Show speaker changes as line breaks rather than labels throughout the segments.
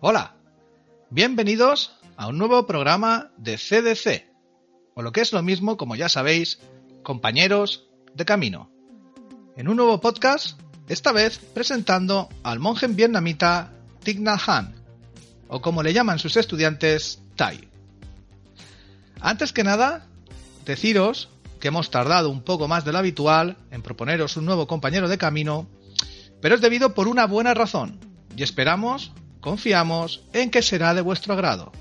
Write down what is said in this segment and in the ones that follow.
Hola, bienvenidos a un nuevo programa de CDC, o lo que es lo mismo, como ya sabéis, compañeros de camino. En un nuevo podcast, esta vez presentando al monje vietnamita Thich Nhat Hanh, o como le llaman sus estudiantes, Tai. Antes que nada, deciros que hemos tardado un poco más de lo habitual en proponeros un nuevo compañero de camino, pero es debido por una buena razón, y esperamos, confiamos en que será de vuestro agrado.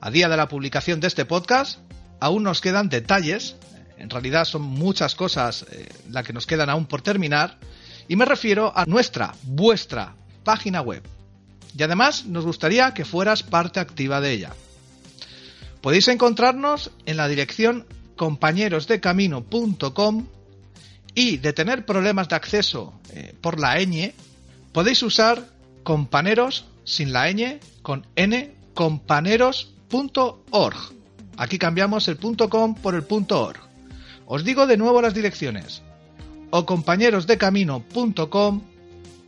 A día de la publicación de este podcast, aún nos quedan detalles, en realidad son muchas cosas eh, las que nos quedan aún por terminar, y me refiero a nuestra, vuestra página web. Y además nos gustaría que fueras parte activa de ella. Podéis encontrarnos en la dirección compañerosdecamino.com y de tener problemas de acceso eh, por la ñ, podéis usar companeros sin la ñ con n companeros.org. Aquí cambiamos el .com por el .org. Os digo de nuevo las direcciones. O compañerosdecamino.com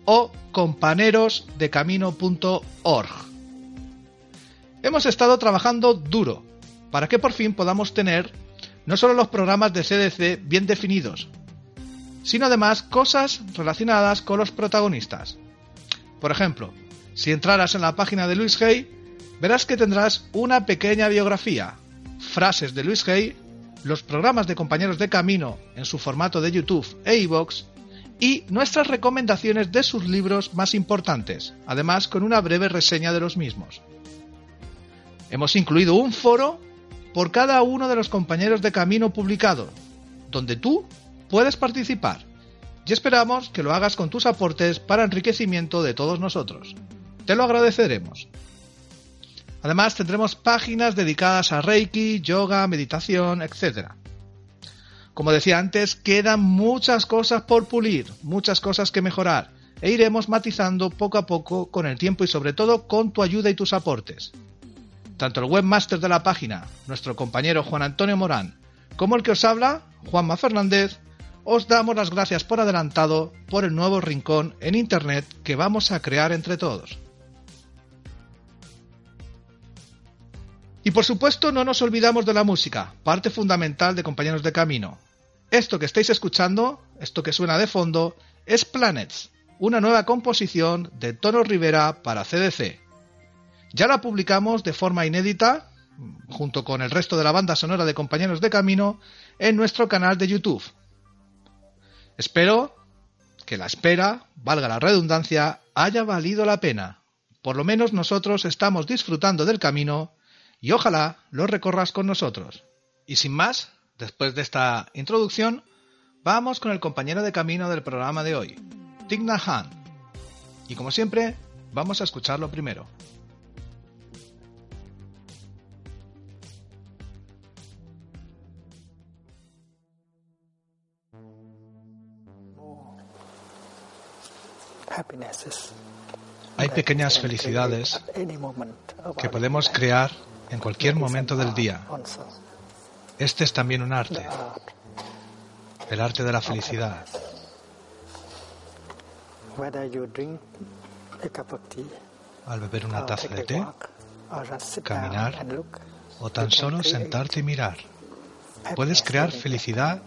o compañerosdecamino.org. Hemos estado trabajando duro para que por fin podamos tener no solo los programas de CDC bien definidos, sino además cosas relacionadas con los protagonistas. Por ejemplo, si entraras en la página de Luis Hay, verás que tendrás una pequeña biografía, frases de Luis Hay, los programas de compañeros de camino en su formato de YouTube e iVoox y nuestras recomendaciones de sus libros más importantes, además con una breve reseña de los mismos. Hemos incluido un foro por cada uno de los compañeros de camino publicado, donde tú puedes participar. Y esperamos que lo hagas con tus aportes para enriquecimiento de todos nosotros. Te lo agradeceremos. Además tendremos páginas dedicadas a Reiki, yoga, meditación, etc. Como decía antes, quedan muchas cosas por pulir, muchas cosas que mejorar, e iremos matizando poco a poco con el tiempo y sobre todo con tu ayuda y tus aportes. Tanto el webmaster de la página, nuestro compañero Juan Antonio Morán, como el que os habla, Juanma Fernández, os damos las gracias por adelantado por el nuevo rincón en Internet que vamos a crear entre todos. Y por supuesto no nos olvidamos de la música, parte fundamental de Compañeros de Camino. Esto que estáis escuchando, esto que suena de fondo, es Planets, una nueva composición de Tono Rivera para CDC. Ya la publicamos de forma inédita, junto con el resto de la banda sonora de Compañeros de Camino, en nuestro canal de YouTube. Espero que la espera, valga la redundancia, haya valido la pena. Por lo menos nosotros estamos disfrutando del camino y ojalá lo recorras con nosotros. Y sin más, después de esta introducción, vamos con el compañero de camino del programa de hoy, Tigna Han. Y como siempre, vamos a escucharlo primero. Hay pequeñas felicidades que podemos crear en cualquier momento del día. Este es también un arte, el arte de la felicidad. Al beber una taza de té, caminar. o tan solo sentarte y mirar, puedes crear felicidad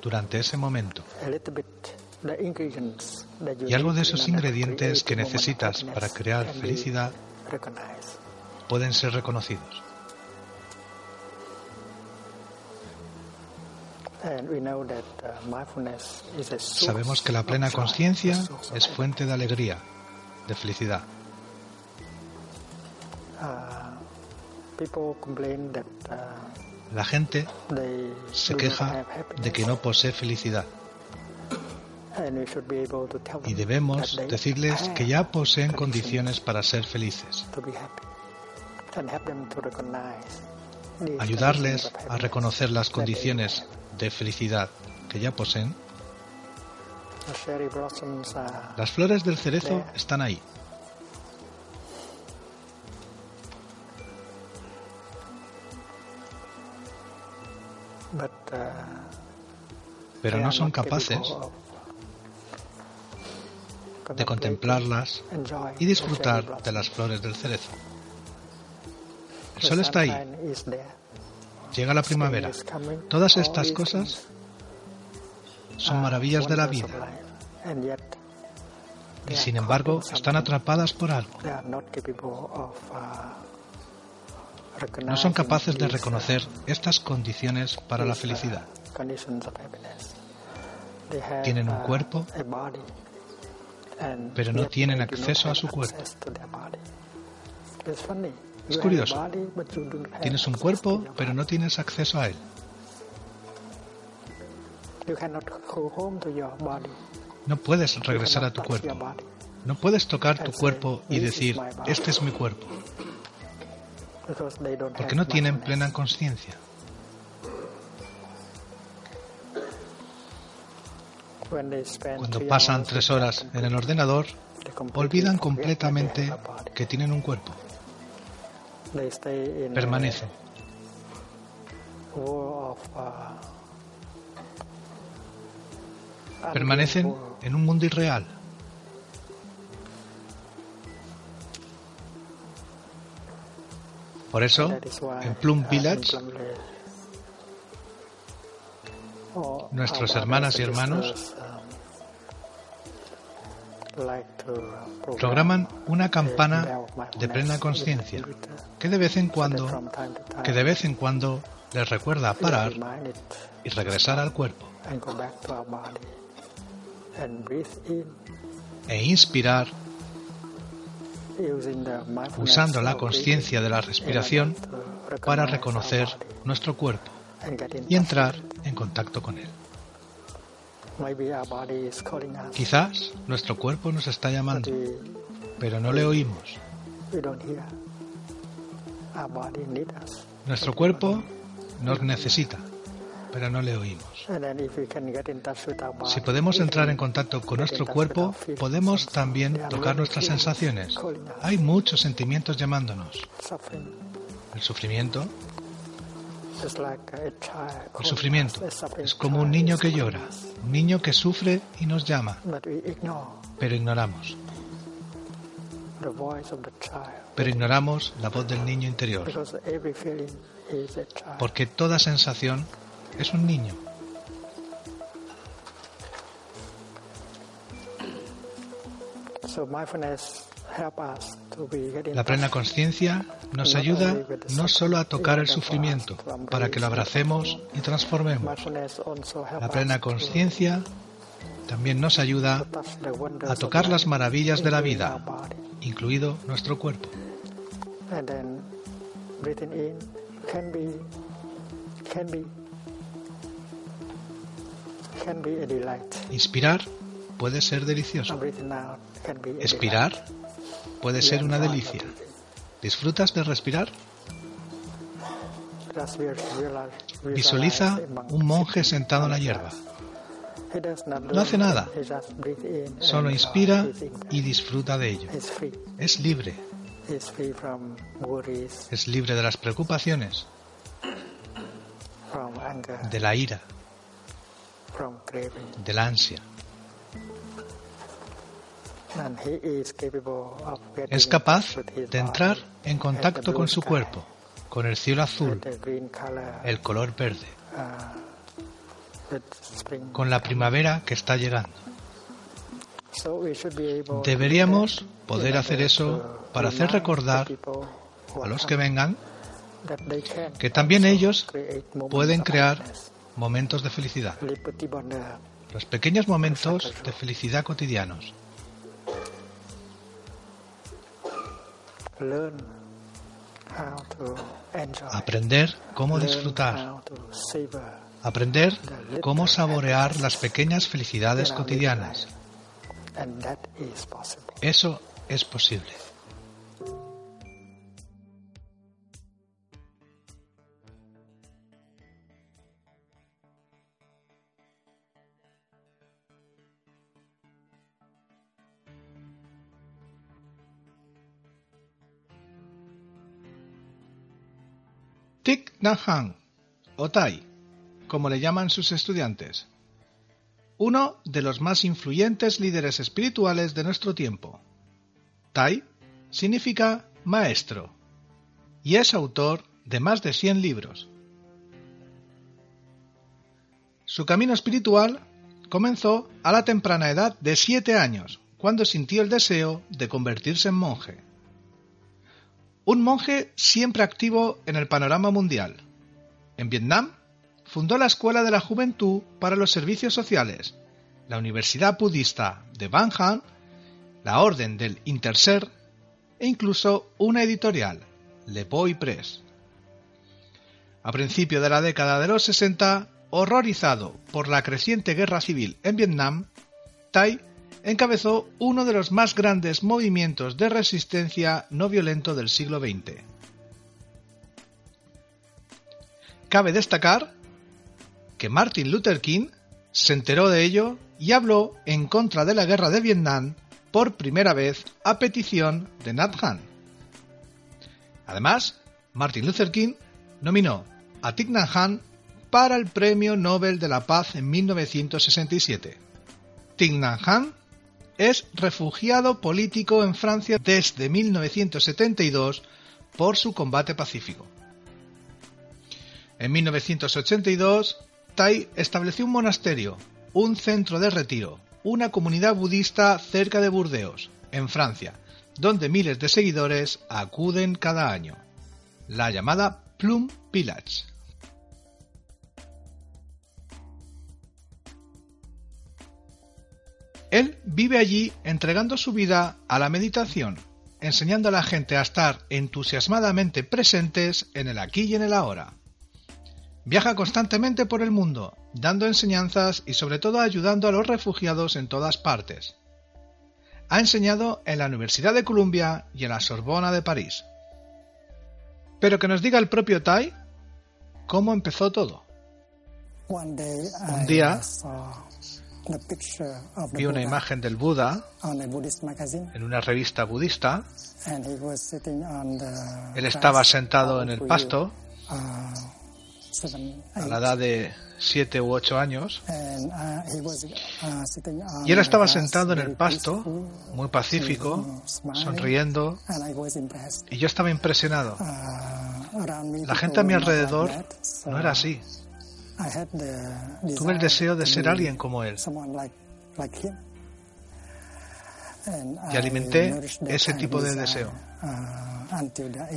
durante ese momento. Y algo de esos ingredientes que necesitas para crear felicidad pueden ser reconocidos. Sabemos que la plena conciencia es fuente de alegría, de felicidad. La gente se queja de que no posee felicidad. Y debemos decirles que ya poseen condiciones para ser felices. Ayudarles a reconocer las condiciones de felicidad que ya poseen. Las flores del cerezo están ahí. Pero no son capaces de contemplarlas y disfrutar de las flores del cerezo. El sol está ahí. Llega la primavera. Todas estas cosas son maravillas de la vida. Y sin embargo están atrapadas por algo. No son capaces de reconocer estas condiciones para la felicidad. Tienen un cuerpo, pero no tienen acceso a su cuerpo. Es curioso. Tienes un cuerpo, pero no tienes acceso a él. No puedes regresar a tu cuerpo. No puedes tocar tu cuerpo y decir, este es mi cuerpo. Porque no tienen plena conciencia. Cuando pasan tres horas en el ordenador, olvidan completamente que tienen un cuerpo. Permanecen. Permanecen en un mundo irreal. Por eso, en Plum Village, nuestras hermanas y hermanos programan una campana de plena conciencia que de vez en cuando que de vez en cuando les recuerda parar y regresar al cuerpo e inspirar usando la conciencia de la respiración para reconocer nuestro cuerpo y entrar en contacto con él. Quizás nuestro cuerpo nos está llamando, pero no le oímos. Nuestro cuerpo nos necesita, pero no le oímos. Si podemos entrar en contacto con nuestro cuerpo, podemos también tocar nuestras sensaciones. Hay muchos sentimientos llamándonos. El sufrimiento. El sufrimiento. es como un niño que llora, un niño que sufre y nos llama, pero ignoramos. Pero ignoramos la voz del niño interior, porque toda sensación es un niño. La plena conciencia nos ayuda no solo a tocar el sufrimiento para que lo abracemos y transformemos. La plena conciencia también nos ayuda a tocar las maravillas de la vida, incluido nuestro cuerpo. Inspirar puede ser delicioso. Expirar puede ser una delicia. ¿Disfrutas de respirar? Visualiza un monje sentado en la hierba. No hace nada, solo inspira y disfruta de ello. Es libre. Es libre de las preocupaciones, de la ira, de la ansia. Es capaz de entrar en contacto con su cuerpo, con el cielo azul, el color verde, con la primavera que está llegando. Deberíamos poder hacer eso para hacer recordar a los que vengan que también ellos pueden crear momentos de felicidad, los pequeños momentos de felicidad cotidianos. Aprender cómo disfrutar. Aprender cómo saborear las pequeñas felicidades cotidianas. Eso es posible. Thich Nhat Hanh, o Tai, como le llaman sus estudiantes. uno de los más influyentes líderes espirituales de nuestro tiempo. Tai significa maestro y es autor de más de 100 libros. Su camino espiritual comenzó a la temprana edad de 7 años, cuando sintió el deseo de convertirse en monje. Un monje siempre activo en el panorama mundial. En Vietnam, fundó la Escuela de la Juventud para los Servicios Sociales, la Universidad Budista de Van Han, la Orden del Interser e incluso una editorial, Le Boy Press. A principio de la década de los 60, horrorizado por la creciente guerra civil en Vietnam, Tai encabezó uno de los más grandes movimientos de resistencia no violento del siglo XX. Cabe destacar que Martin Luther King se enteró de ello y habló en contra de la guerra de Vietnam por primera vez a petición de Nat Hanh. Además, Martin Luther King nominó a Thich Nhat Hanh para el Premio Nobel de la Paz en 1967. Thich Nhat Hanh es refugiado político en Francia desde 1972 por su combate pacífico. En 1982, Tai estableció un monasterio, un centro de retiro, una comunidad budista cerca de Burdeos, en Francia, donde miles de seguidores acuden cada año. La llamada Plum Village. Él vive allí entregando su vida a la meditación, enseñando a la gente a estar entusiasmadamente presentes en el aquí y en el ahora. Viaja constantemente por el mundo, dando enseñanzas y sobre todo ayudando a los refugiados en todas partes. Ha enseñado en la Universidad de Columbia y en la Sorbona de París. Pero que nos diga el propio Tai cómo empezó todo. Un día vi una imagen del Buda en una revista budista. Él estaba sentado en el pasto a la edad de 7 u 8 años. Y él estaba sentado en el pasto, muy pacífico, sonriendo, y yo estaba impresionado. La gente a mi alrededor no era así. Tuve el deseo de ser alguien como él. Y alimenté ese tipo de deseo.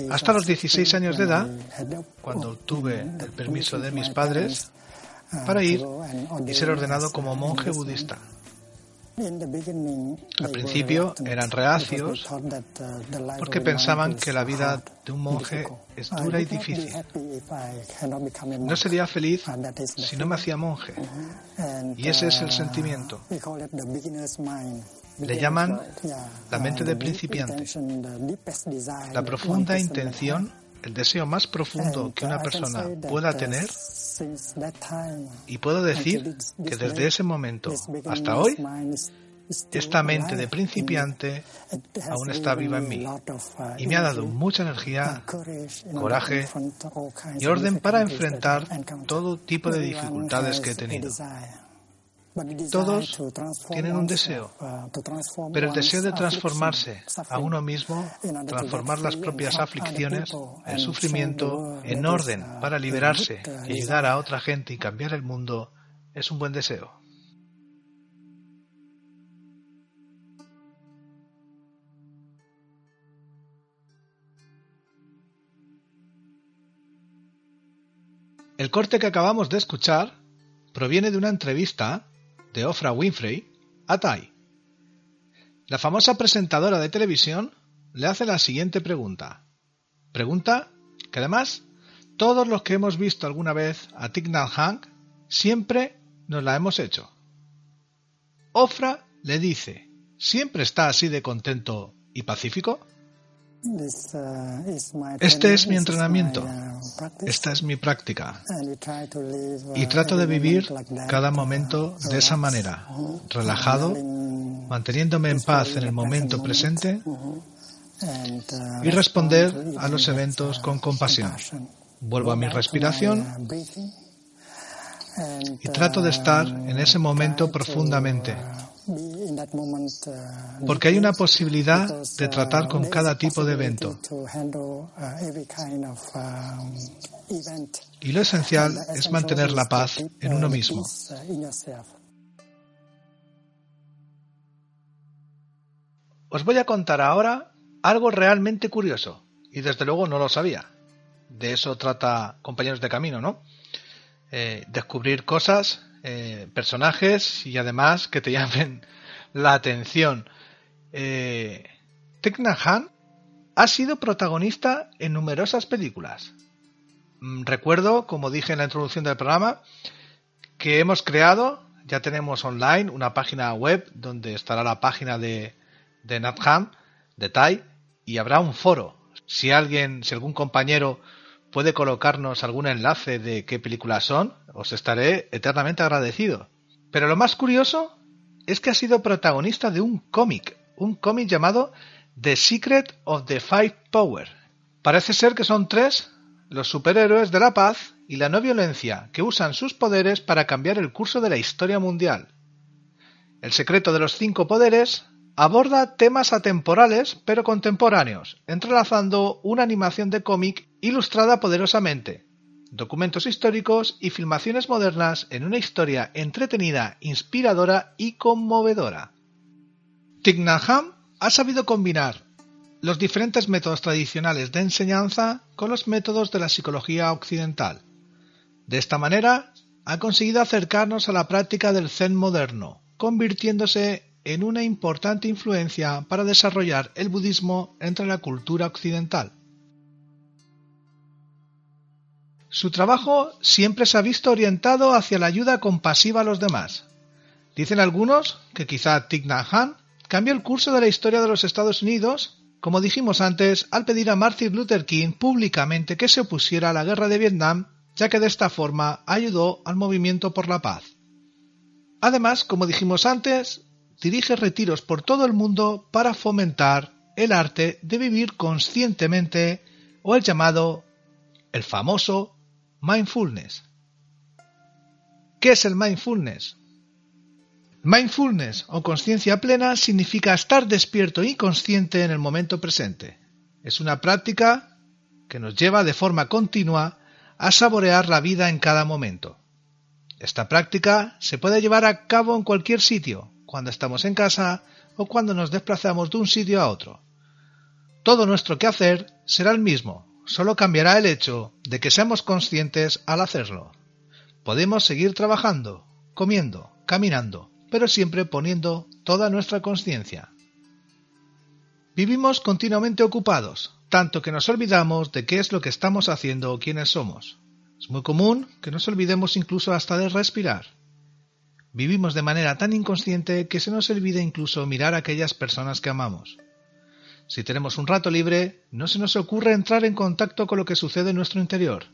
Hasta los 16 años de edad, cuando obtuve el permiso de mis padres para ir y ser ordenado como monje budista. Al principio eran reacios porque pensaban que la vida de un monje es dura y difícil. No sería feliz si no me hacía monje. Y ese es el sentimiento. Le llaman la mente de principiante. La profunda intención, el deseo más profundo que una persona pueda tener y puedo decir que desde ese momento hasta hoy, esta mente de principiante aún está viva en mí. y me ha dado mucha energía, coraje y orden para enfrentar todo tipo de dificultades que he tenido. Todos tienen un deseo, pero el deseo de transformarse a uno mismo, transformar las propias aflicciones, el sufrimiento, en orden para liberarse y ayudar a otra gente y cambiar el mundo, es un buen deseo. El corte que acabamos de escuchar proviene de una entrevista de Ofra Winfrey a Tai. La famosa presentadora de televisión le hace la siguiente pregunta. Pregunta que además todos los que hemos visto alguna vez a Thich Nhat Hanh siempre nos la hemos hecho. Ofra le dice, ¿siempre está así de contento y pacífico? Este es mi entrenamiento, esta es mi práctica. Y trato de vivir cada momento de esa manera, relajado, manteniéndome en paz en el momento presente y responder a los eventos con compasión. Vuelvo a mi respiración y trato de estar en ese momento profundamente porque hay una posibilidad de tratar con cada tipo de evento. Y lo esencial es mantener la paz en uno mismo. Os voy a contar ahora algo realmente curioso, y desde luego no lo sabía. De eso trata Compañeros de Camino, ¿no? Eh, descubrir cosas, eh, personajes y además que te llamen la atención. Eh, Han ha sido protagonista en numerosas películas. Mm, recuerdo, como dije en la introducción del programa, que hemos creado, ya tenemos online una página web donde estará la página de, de Natham, de Tai, y habrá un foro. Si alguien, si algún compañero puede colocarnos algún enlace de qué películas son, os estaré eternamente agradecido. Pero lo más curioso es que ha sido protagonista de un cómic, un cómic llamado The Secret of the Five Power. Parece ser que son tres los superhéroes de la paz y la no violencia que usan sus poderes para cambiar el curso de la historia mundial. El secreto de los cinco poderes aborda temas atemporales pero contemporáneos, entrelazando una animación de cómic ilustrada poderosamente, documentos históricos y filmaciones modernas en una historia entretenida, inspiradora y conmovedora. Thich ha sabido combinar los diferentes métodos tradicionales de enseñanza con los métodos de la psicología occidental. De esta manera, ha conseguido acercarnos a la práctica del Zen moderno, convirtiéndose en una importante influencia para desarrollar el budismo entre la cultura occidental. Su trabajo siempre se ha visto orientado hacia la ayuda compasiva a los demás. Dicen algunos que quizá Thich Nhat Hanh cambió el curso de la historia de los Estados Unidos, como dijimos antes, al pedir a Martin Luther King públicamente que se opusiera a la guerra de Vietnam, ya que de esta forma ayudó al movimiento por la paz. Además, como dijimos antes, dirige retiros por todo el mundo para fomentar el arte de vivir conscientemente o el llamado, el famoso Mindfulness. ¿Qué es el mindfulness? Mindfulness o conciencia plena significa estar despierto y consciente en el momento presente. Es una práctica que nos lleva de forma continua a saborear la vida en cada momento. Esta práctica se puede llevar a cabo en cualquier sitio, cuando estamos en casa o cuando nos desplazamos de un sitio a otro. Todo nuestro quehacer será el mismo, solo cambiará el hecho de que seamos conscientes al hacerlo. Podemos seguir trabajando, comiendo, caminando, pero siempre poniendo toda nuestra conciencia. Vivimos continuamente ocupados, tanto que nos olvidamos de qué es lo que estamos haciendo o quiénes somos. Es muy común que nos olvidemos incluso hasta de respirar. Vivimos de manera tan inconsciente que se nos olvida incluso mirar a aquellas personas que amamos. Si tenemos un rato libre, no se nos ocurre entrar en contacto con lo que sucede en nuestro interior.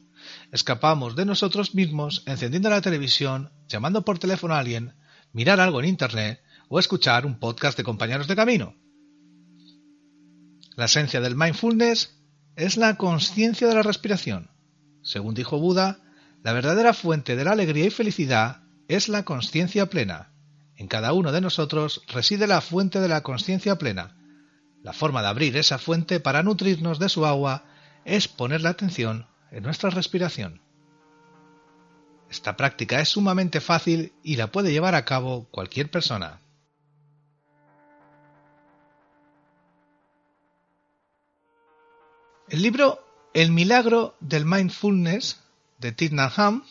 Escapamos de nosotros mismos encendiendo la televisión, llamando por teléfono a alguien, mirar algo en Internet o escuchar un podcast de compañeros de camino. La esencia del mindfulness es la conciencia de la respiración. Según dijo Buda, la verdadera fuente de la alegría y felicidad es la conciencia plena. En cada uno de nosotros reside la fuente de la conciencia plena, la forma de abrir esa fuente para nutrirnos de su agua es poner la atención en nuestra respiración. Esta práctica es sumamente fácil y la puede llevar a cabo cualquier persona. El libro El milagro del mindfulness de Thich Nhat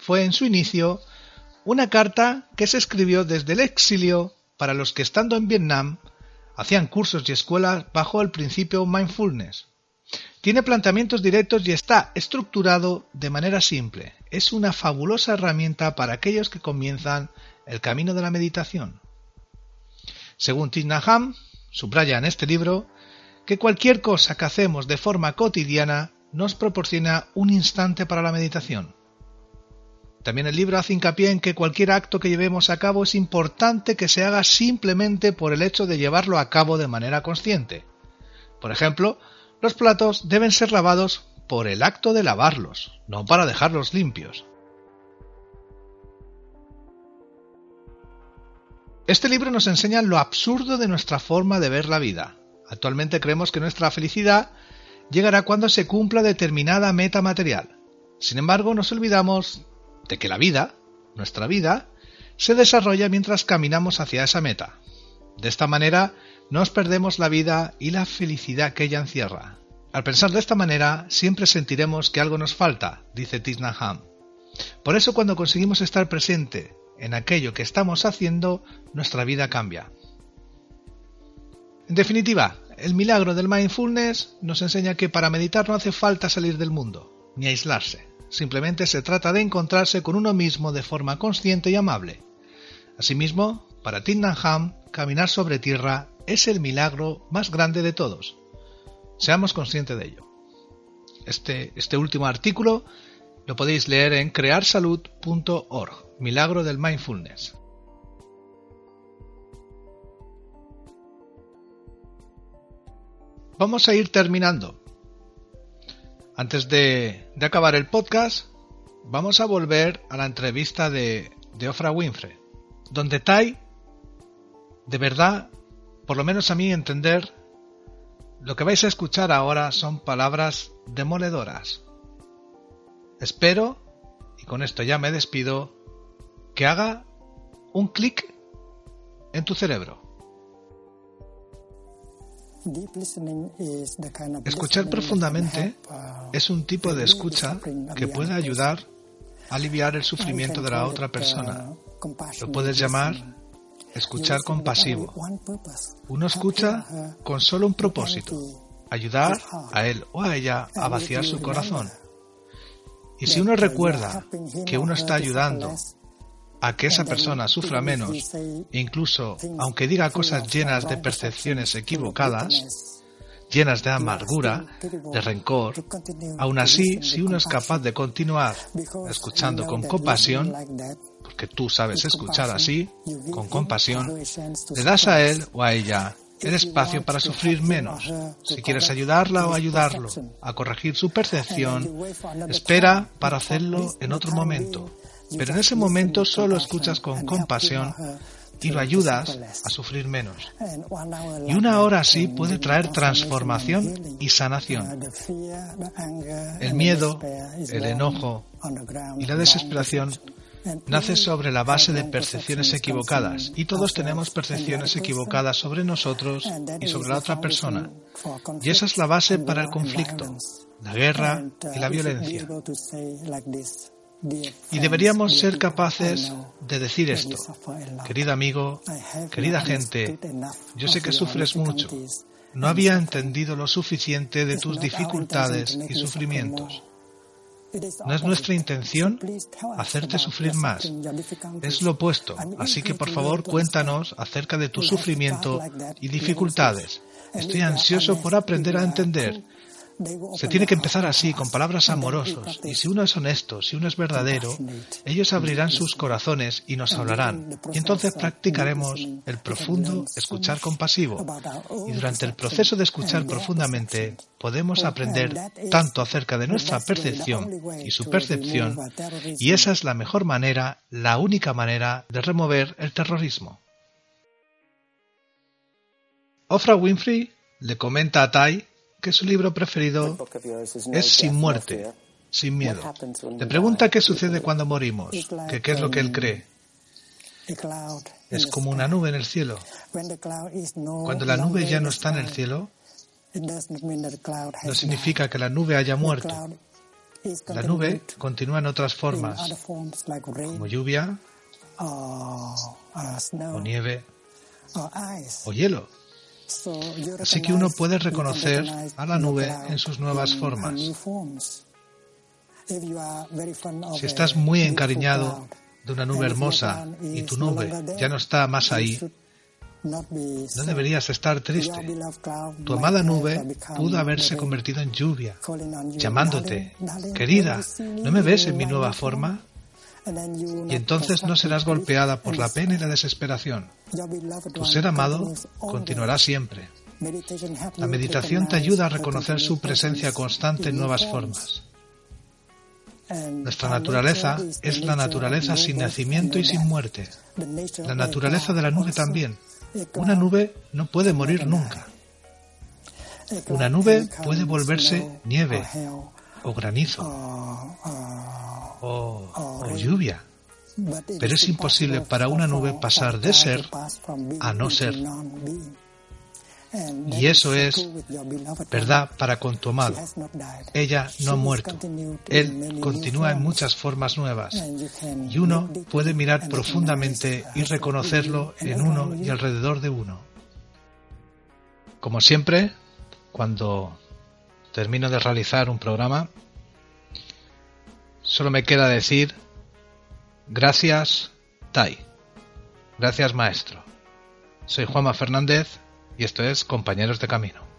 fue en su inicio una carta que se escribió desde el exilio para los que estando en Vietnam hacían cursos y escuelas bajo el principio mindfulness. Tiene planteamientos directos y está estructurado de manera simple. Es una fabulosa herramienta para aquellos que comienzan el camino de la meditación. Según Tignaham, subraya en este libro que cualquier cosa que hacemos de forma cotidiana nos proporciona un instante para la meditación. También el libro hace hincapié en que cualquier acto que llevemos a cabo es importante que se haga simplemente por el hecho de llevarlo a cabo de manera consciente. Por ejemplo, los platos deben ser lavados por el acto de lavarlos, no para dejarlos limpios. Este libro nos enseña lo absurdo de nuestra forma de ver la vida. Actualmente creemos que nuestra felicidad llegará cuando se cumpla determinada meta material. Sin embargo, nos olvidamos de que la vida, nuestra vida, se desarrolla mientras caminamos hacia esa meta. De esta manera, nos perdemos la vida y la felicidad que ella encierra. Al pensar de esta manera, siempre sentiremos que algo nos falta, dice Tisnaham. Por eso cuando conseguimos estar presente en aquello que estamos haciendo, nuestra vida cambia. En definitiva, el milagro del mindfulness nos enseña que para meditar no hace falta salir del mundo, ni aislarse. Simplemente se trata de encontrarse con uno mismo de forma consciente y amable. Asimismo, para Ham, caminar sobre tierra es el milagro más grande de todos. Seamos conscientes de ello. Este, este último artículo lo podéis leer en crearsalud.org, Milagro del Mindfulness. Vamos a ir terminando. Antes de, acabar el podcast, vamos a volver a la entrevista de, de Ofra Winfrey, donde Tai, de verdad, por lo menos a mí entender, lo que vais a escuchar ahora son palabras demoledoras. Espero, y con esto ya me despido, que haga un clic en tu cerebro. Escuchar profundamente es un tipo de escucha que puede ayudar a aliviar el sufrimiento de la otra persona. Lo puedes llamar escuchar compasivo. Uno escucha con solo un propósito, ayudar a él o a ella a vaciar su corazón. Y si uno recuerda que uno está ayudando a que esa persona sufra menos, incluso aunque diga cosas llenas de percepciones equivocadas, llenas de amargura, de rencor, aún así, si uno es capaz de continuar escuchando con compasión, porque tú sabes escuchar así, con compasión, le das a él o a ella el espacio para sufrir menos. Si quieres ayudarla o ayudarlo a corregir su percepción, espera para hacerlo en otro momento. Pero en ese momento solo escuchas con compasión y lo ayudas a sufrir menos. Y una hora así puede traer transformación y sanación. El miedo, el enojo y la desesperación nace sobre la base de percepciones equivocadas y todos tenemos percepciones equivocadas sobre nosotros y sobre la otra persona. Y esa es la base para el conflicto, la guerra y la violencia. Y deberíamos ser capaces de decir esto. Querido amigo, querida gente, yo sé que sufres mucho. No había entendido lo suficiente de tus dificultades y sufrimientos. No es nuestra intención hacerte sufrir más. Es lo opuesto. Así que por favor cuéntanos acerca de tu sufrimiento y dificultades. Estoy ansioso por aprender a entender se tiene que empezar así, con palabras amorosas. Y si uno es honesto, si uno es verdadero, ellos abrirán sus corazones y nos hablarán. Y entonces practicaremos el profundo escuchar compasivo. Y durante el proceso de escuchar profundamente, podemos aprender tanto acerca de nuestra percepción y su percepción. Y esa es la mejor manera, la única manera de remover el terrorismo. Ofra Winfrey le comenta a Tai que su libro preferido es Sin muerte, sin miedo. Le pregunta qué sucede cuando morimos, que qué es lo que él cree. Es como una nube en el cielo. Cuando la nube ya no está en el cielo, no significa que la nube haya muerto. La nube continúa en otras formas, como lluvia, o nieve, o hielo. Así que uno puede reconocer a la nube en sus nuevas formas. Si estás muy encariñado de una nube hermosa y tu nube ya no está más ahí, no deberías estar triste. Tu amada nube pudo haberse convertido en lluvia, llamándote, querida, ¿no me ves en mi nueva forma? Y entonces no serás golpeada por la pena y la desesperación. Tu ser amado continuará siempre. La meditación te ayuda a reconocer su presencia constante en nuevas formas. Nuestra naturaleza es la naturaleza sin nacimiento y sin muerte. La naturaleza de la nube también. Una nube no puede morir nunca. Una nube puede volverse nieve o granizo o, lluvia, pero es imposible para una nube pasar de ser a no ser. Y eso es verdad para con tu amado. Ella no ha muerto. Él continúa en muchas formas nuevas. Y uno puede mirar profundamente y reconocerlo en uno y alrededor de uno. Como siempre, cuando termino de realizar un programa, solo me queda decir gracias, Tai. Gracias, maestro. Soy Juanma Fernández y esto es Compañeros de Camino.